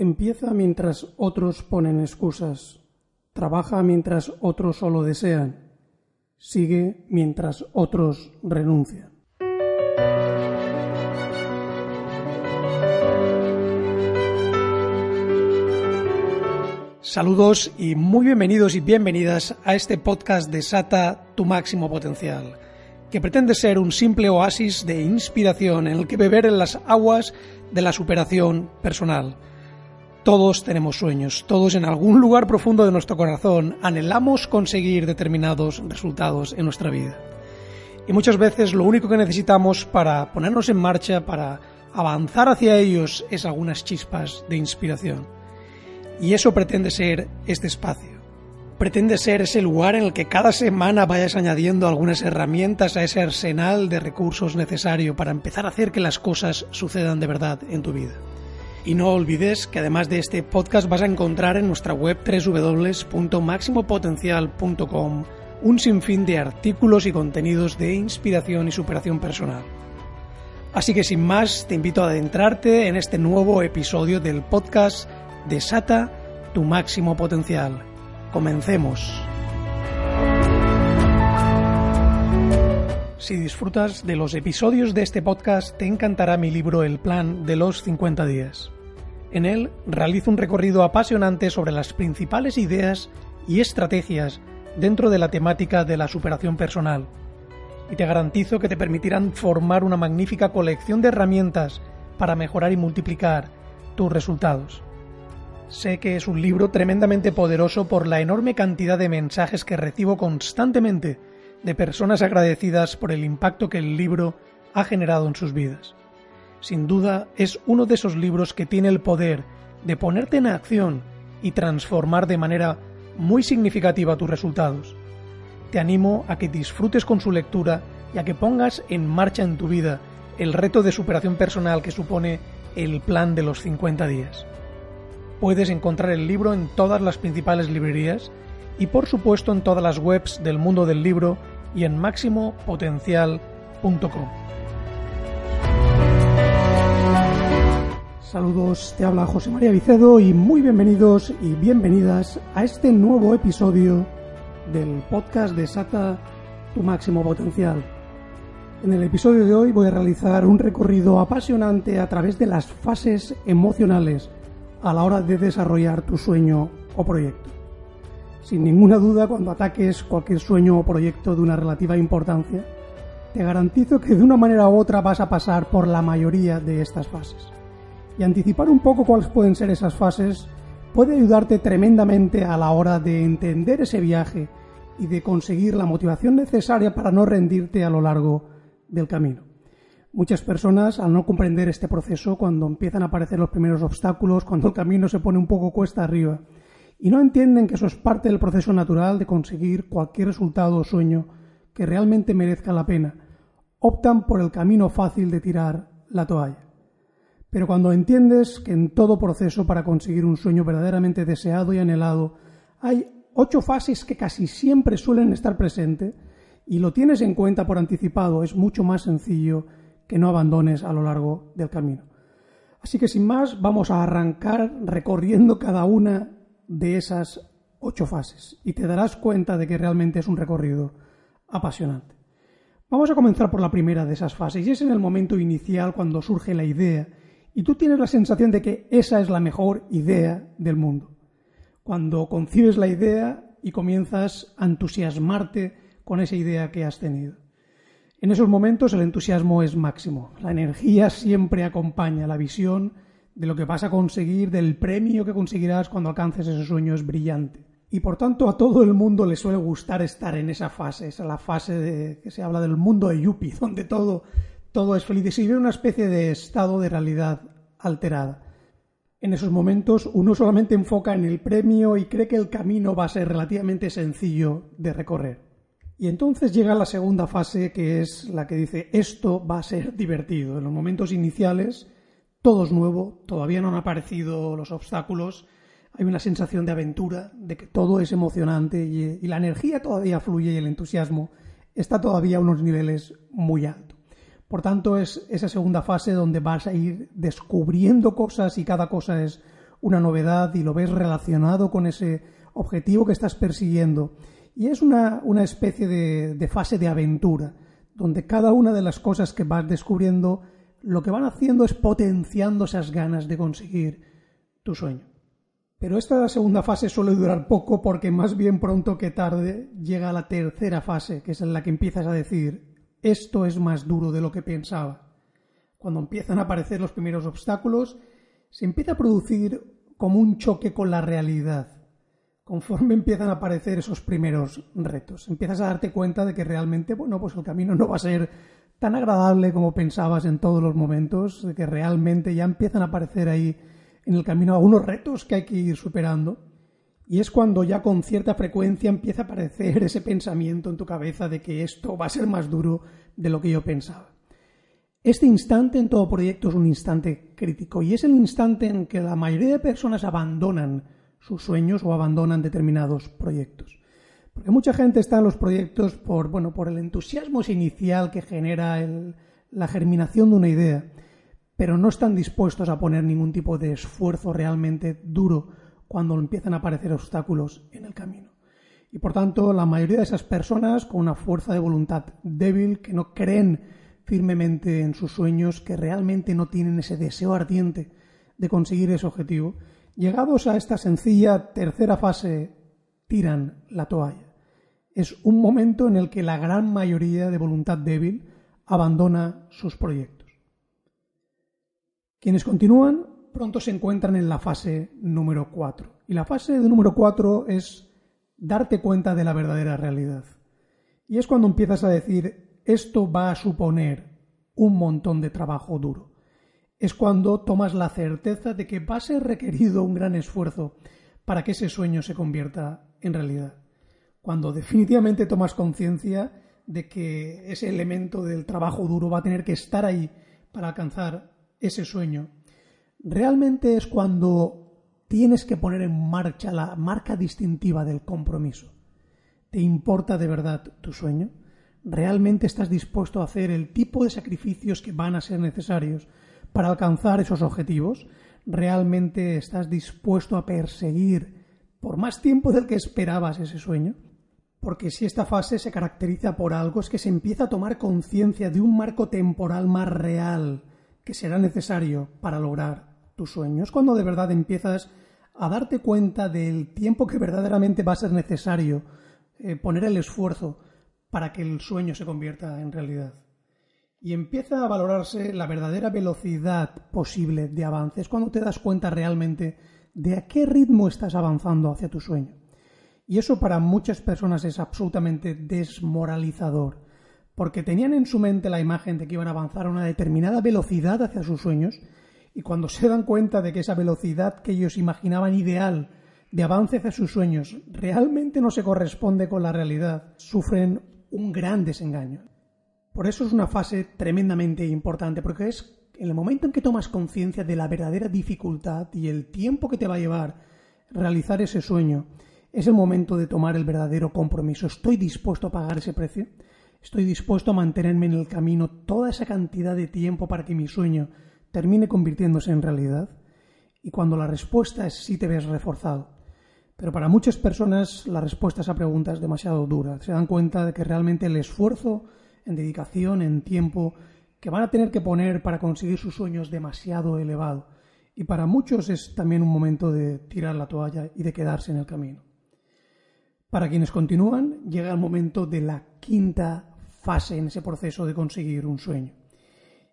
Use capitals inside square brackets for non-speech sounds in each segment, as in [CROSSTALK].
Empieza mientras otros ponen excusas. Trabaja mientras otros solo desean. Sigue mientras otros renuncian. Saludos y muy bienvenidos y bienvenidas a este podcast de Sata tu máximo potencial, que pretende ser un simple oasis de inspiración en el que beber en las aguas de la superación personal todos tenemos sueños, todos en algún lugar profundo de nuestro corazón anhelamos conseguir determinados resultados en nuestra vida. Y muchas veces lo único que necesitamos para ponernos en marcha, para avanzar hacia ellos, es algunas chispas de inspiración. Y eso pretende ser este espacio. Pretende ser ese lugar en el que cada semana vayas añadiendo algunas herramientas a ese arsenal de recursos necesario para empezar a hacer que las cosas sucedan de verdad en tu vida. Y no olvides que además de este podcast vas a encontrar en nuestra web www.maximopotencial.com un sinfín de artículos y contenidos de inspiración y superación personal. Así que sin más, te invito a adentrarte en este nuevo episodio del podcast Desata tu máximo potencial. Comencemos. Si disfrutas de los episodios de este podcast, te encantará mi libro El Plan de los 50 días. En él realizo un recorrido apasionante sobre las principales ideas y estrategias dentro de la temática de la superación personal. Y te garantizo que te permitirán formar una magnífica colección de herramientas para mejorar y multiplicar tus resultados. Sé que es un libro tremendamente poderoso por la enorme cantidad de mensajes que recibo constantemente de personas agradecidas por el impacto que el libro ha generado en sus vidas. Sin duda es uno de esos libros que tiene el poder de ponerte en acción y transformar de manera muy significativa tus resultados. Te animo a que disfrutes con su lectura y a que pongas en marcha en tu vida el reto de superación personal que supone el plan de los 50 días. Puedes encontrar el libro en todas las principales librerías y por supuesto en todas las webs del mundo del libro y en máximopotencial.com. Saludos, te habla José María Vicedo y muy bienvenidos y bienvenidas a este nuevo episodio del podcast de Sata tu máximo potencial. En el episodio de hoy voy a realizar un recorrido apasionante a través de las fases emocionales a la hora de desarrollar tu sueño o proyecto. Sin ninguna duda, cuando ataques cualquier sueño o proyecto de una relativa importancia, te garantizo que de una manera u otra vas a pasar por la mayoría de estas fases. Y anticipar un poco cuáles pueden ser esas fases puede ayudarte tremendamente a la hora de entender ese viaje y de conseguir la motivación necesaria para no rendirte a lo largo del camino. Muchas personas, al no comprender este proceso, cuando empiezan a aparecer los primeros obstáculos, cuando el camino se pone un poco cuesta arriba, y no entienden que eso es parte del proceso natural de conseguir cualquier resultado o sueño que realmente merezca la pena. Optan por el camino fácil de tirar la toalla. Pero cuando entiendes que en todo proceso para conseguir un sueño verdaderamente deseado y anhelado hay ocho fases que casi siempre suelen estar presentes y lo tienes en cuenta por anticipado, es mucho más sencillo que no abandones a lo largo del camino. Así que sin más, vamos a arrancar recorriendo cada una de esas ocho fases y te darás cuenta de que realmente es un recorrido apasionante. Vamos a comenzar por la primera de esas fases y es en el momento inicial cuando surge la idea y tú tienes la sensación de que esa es la mejor idea del mundo. Cuando concibes la idea y comienzas a entusiasmarte con esa idea que has tenido. En esos momentos el entusiasmo es máximo, la energía siempre acompaña la visión de lo que vas a conseguir, del premio que conseguirás cuando alcances ese sueño es brillante. Y por tanto a todo el mundo le suele gustar estar en esa fase, esa es la fase de, que se habla del mundo de Yuppie, [LAUGHS] donde todo, todo es feliz y se vive una especie de estado de realidad alterada. En esos momentos uno solamente enfoca en el premio y cree que el camino va a ser relativamente sencillo de recorrer. Y entonces llega la segunda fase que es la que dice esto va a ser divertido. En los momentos iniciales todo es nuevo, todavía no han aparecido los obstáculos, hay una sensación de aventura, de que todo es emocionante y, la energía todavía fluye y el entusiasmo está todavía a unos niveles muy altos. Por tanto, es esa segunda fase donde vas a ir descubriendo cosas y cada cosa es una novedad y lo ves relacionado con ese objetivo que estás persiguiendo. Y es una, especie de, de fase de aventura, donde cada una de las cosas que vas descubriendo lo que van haciendo es potenciando esas ganas de conseguir tu sueño. Pero esta segunda fase suele durar poco porque más bien pronto que tarde llega la tercera fase, que es en la que empiezas a decir, esto es más duro de lo que pensaba. Cuando empiezan a aparecer los primeros obstáculos, se empieza a producir como un choque con la realidad. Conforme empiezan a aparecer esos primeros retos, empiezas a darte cuenta de que realmente, bueno, pues el camino no va a ser tan agradable como pensabas en todos los momentos, que realmente ya empiezan a aparecer ahí en el camino algunos retos que hay que ir superando. Y es cuando ya con cierta frecuencia empieza a aparecer ese pensamiento en tu cabeza de que esto va a ser más duro de lo que yo pensaba. Este instante en todo proyecto es un instante crítico y es el instante en que la mayoría de personas abandonan sus sueños o abandonan determinados proyectos. Porque mucha gente está en los proyectos por, bueno, por el entusiasmo inicial que genera la germinación de una idea, pero no están dispuestos a poner ningún tipo de esfuerzo realmente duro cuando empiezan a aparecer obstáculos en el camino. Y por tanto, la mayoría de esas personas con una fuerza de voluntad débil, que no creen firmemente en sus sueños, que realmente no tienen ese deseo ardiente de conseguir ese objetivo, llegados a esta sencilla tercera fase, tiran la toalla. Es un momento en el que la gran mayoría de voluntad débil abandona sus proyectos. Quienes continúan pronto se encuentran en la fase número 4. Y la fase de número 4 es darte cuenta de la verdadera realidad. Y es cuando empiezas a decir, esto va a suponer un montón de trabajo duro. Es cuando tomas la certeza de que va a ser requerido un gran esfuerzo para que ese sueño se convierta en realidad. Cuando definitivamente tomas conciencia de que ese elemento del trabajo duro va a tener que estar ahí para alcanzar ese sueño realmente es cuando tienes que poner en marcha la marca distintiva del compromiso. ¿Te importa de verdad tu sueño? ¿Realmente estás dispuesto a hacer el tipo de sacrificios que van a ser necesarios para alcanzar esos objetivos? ¿Realmente estás dispuesto a perseguir por más tiempo del que esperabas ese sueño? Porque si esta fase se caracteriza por algo es que se empieza a tomar conciencia de un marco temporal más real que será necesario para lograr tus sueños, cuando de verdad empiezas a darte cuenta del tiempo que verdaderamente va a ser necesario eh, poner el esfuerzo para que el sueño se convierta en realidad. Y empieza a valorarse la verdadera velocidad posible de avance. Es cuando te das cuenta realmente de a qué ritmo estás avanzando hacia tu sueño. Y eso para muchas personas es absolutamente desmoralizador, porque tenían en su mente la imagen de que iban a avanzar a una determinada velocidad hacia sus sueños y cuando se dan cuenta de que esa velocidad que ellos imaginaban ideal de avance hacia sus sueños realmente no se corresponde con la realidad, sufren un gran desengaño. Por eso es una fase tremendamente importante, porque es en el momento en que tomas conciencia de la verdadera dificultad y el tiempo que te va a llevar realizar ese sueño, es el momento de tomar el verdadero compromiso. ¿Estoy dispuesto a pagar ese precio? ¿Estoy dispuesto a mantenerme en el camino toda esa cantidad de tiempo para que mi sueño termine convirtiéndose en realidad? Y cuando la respuesta es sí te ves reforzado. Pero para muchas personas la respuesta a esa pregunta es demasiado dura. Se dan cuenta de que realmente el esfuerzo en dedicación, en tiempo, que van a tener que poner para conseguir sus sueños es demasiado elevado. Y para muchos es también un momento de tirar la toalla y de quedarse en el camino. Para quienes continúan, llega el momento de la quinta fase en ese proceso de conseguir un sueño.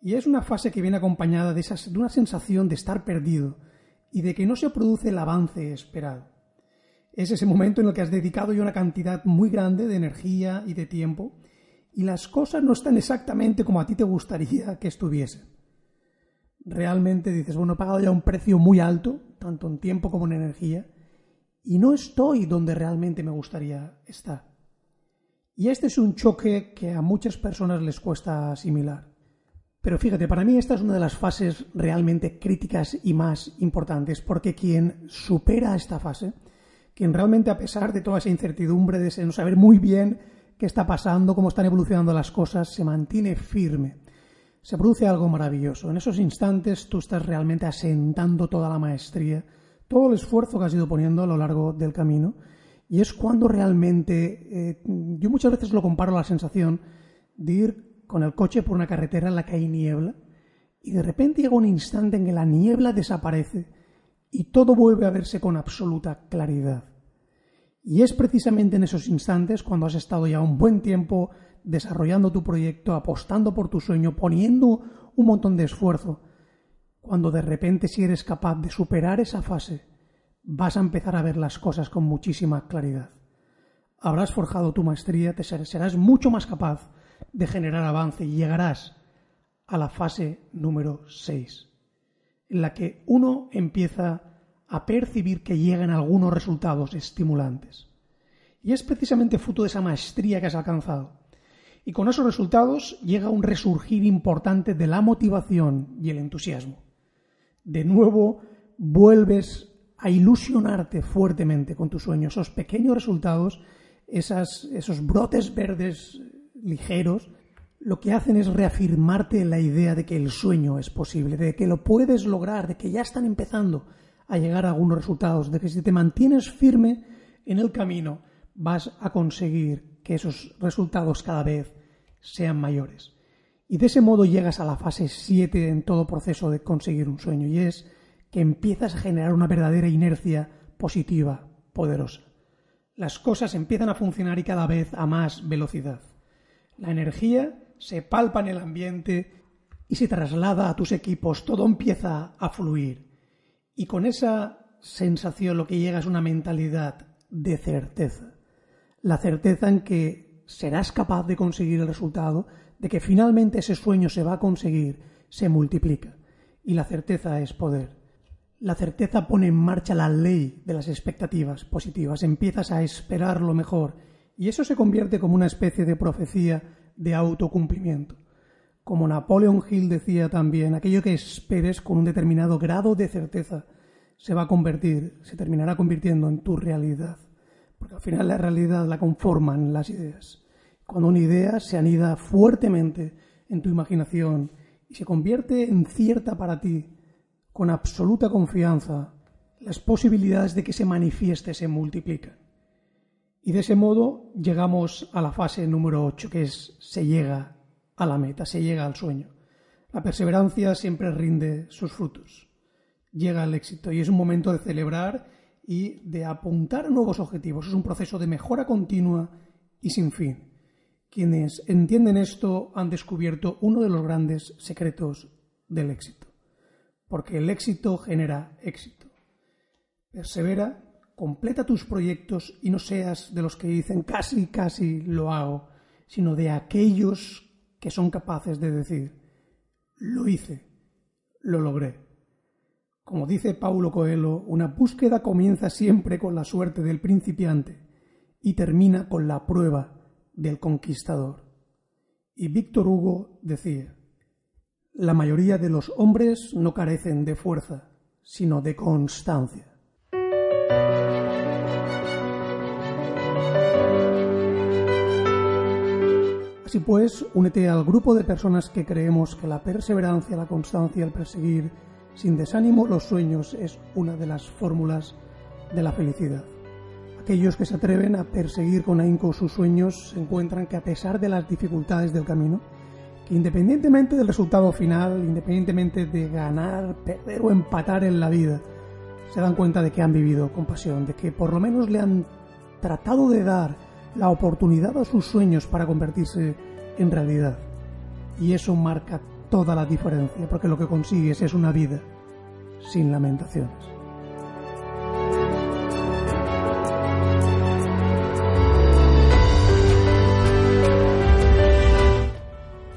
Y es una fase que viene acompañada de, de una sensación de estar perdido y de que no se produce el avance esperado. Es ese momento en el que has dedicado ya una cantidad muy grande de energía y de tiempo y las cosas no están exactamente como a ti te gustaría que estuviesen. realmente dices, bueno, he pagado ya un precio muy alto, tanto en tiempo como en energía, y no estoy donde realmente me gustaría estar. Y este es un choque que a muchas personas les cuesta asimilar. Pero fíjate, para mí esta es una de las fases realmente críticas y más importantes, porque quien supera esta fase, quien realmente a pesar de toda esa incertidumbre, de no saber muy bien qué está pasando, cómo están evolucionando las cosas, se mantiene firme, se produce algo maravilloso. En esos instantes tú estás realmente asentando toda la maestría, todo el esfuerzo que has ido poniendo a lo largo del camino, y es cuando realmente, eh, yo muchas veces lo comparo a la sensación de ir con el coche por una carretera en la que hay niebla, y de repente llega un instante en que la niebla desaparece y todo vuelve a verse con absoluta claridad. Y es precisamente en esos instantes cuando has estado ya un buen tiempo desarrollando tu proyecto, apostando por tu sueño, poniendo un montón de esfuerzo, cuando de repente si eres capaz de superar esa fase, vas a empezar a ver las cosas con muchísima claridad. Habrás forjado tu maestría, te serás mucho más capaz de generar avance y llegarás a la fase número 6, en la que uno empieza a percibir que llegan algunos resultados estimulantes. Y es precisamente fruto de esa maestría que has alcanzado y con esos resultados llega un resurgir importante de la motivación y el entusiasmo. De nuevo vuelves a ilusionarte fuertemente con tus sueños, esos pequeños resultados, esos brotes verdes ligeros, lo que hacen es reafirmarte la idea de que el sueño es posible, de que lo puedes lograr, de que ya están empezando a llegar a algunos resultados, de que si te mantienes firme en el camino vas a conseguir que esos resultados cada vez sean mayores. Y de ese modo llegas a la fase 7 en todo proceso de conseguir un sueño, y es que empiezas a generar una verdadera inercia positiva, poderosa. Las cosas empiezan a funcionar y cada vez a más velocidad. La energía se palpa en el ambiente y se traslada a tus equipos, todo empieza a fluir. Y con esa sensación lo que llega es una mentalidad de certeza la certeza en que serás capaz de conseguir el resultado, de que finalmente ese sueño se va a conseguir, se multiplica. Y la certeza es poder. La certeza pone en marcha la ley de las expectativas positivas. Empiezas a esperar lo mejor. Y eso se convierte como una especie de profecía de autocumplimiento. Como Napoleon Hill decía también, aquello que esperes con un determinado grado de certeza se va a convertir, se terminará convirtiendo en tu realidad porque al final la realidad la conforman las ideas. Cuando una idea se anida fuertemente en tu imaginación y se convierte en cierta para ti, con absoluta confianza, las posibilidades de que se manifieste se multiplican. Y de ese modo llegamos a la fase número 8, que es se llega a la meta, se llega al sueño. La perseverancia siempre rinde sus frutos. Llega al éxito y es un momento de celebrar y de apuntar nuevos objetivos. Es un proceso de mejora continua y sin fin. Quienes entienden esto han descubierto uno de los grandes secretos del éxito. Porque el éxito genera éxito. Persevera, completa tus proyectos y no seas de los que dicen casi, casi lo hago, sino de aquellos que son capaces de decir, lo hice, lo logré. Como dice Paulo Coelho, una búsqueda comienza siempre con la suerte del principiante y termina con la prueba del conquistador. Y Víctor Hugo decía, la mayoría de los hombres no carecen de fuerza, sino de constancia. Así pues, únete al grupo de personas que creemos que la perseverancia, la constancia, el perseguir, sin desánimo, los sueños es una de las fórmulas de la felicidad. Aquellos que se atreven a perseguir con ahínco sus sueños se encuentran que a pesar de las dificultades del camino, que independientemente del resultado final, independientemente de ganar, perder o empatar en la vida, se dan cuenta de que han vivido con pasión, de que por lo menos le han tratado de dar la oportunidad a sus sueños para convertirse en realidad. Y eso marca toda la diferencia, porque lo que consigues es una vida sin lamentaciones.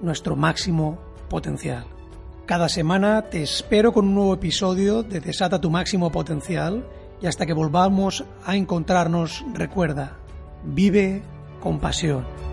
nuestro máximo potencial. Cada semana te espero con un nuevo episodio de Desata tu máximo potencial y hasta que volvamos a encontrarnos recuerda, vive con pasión.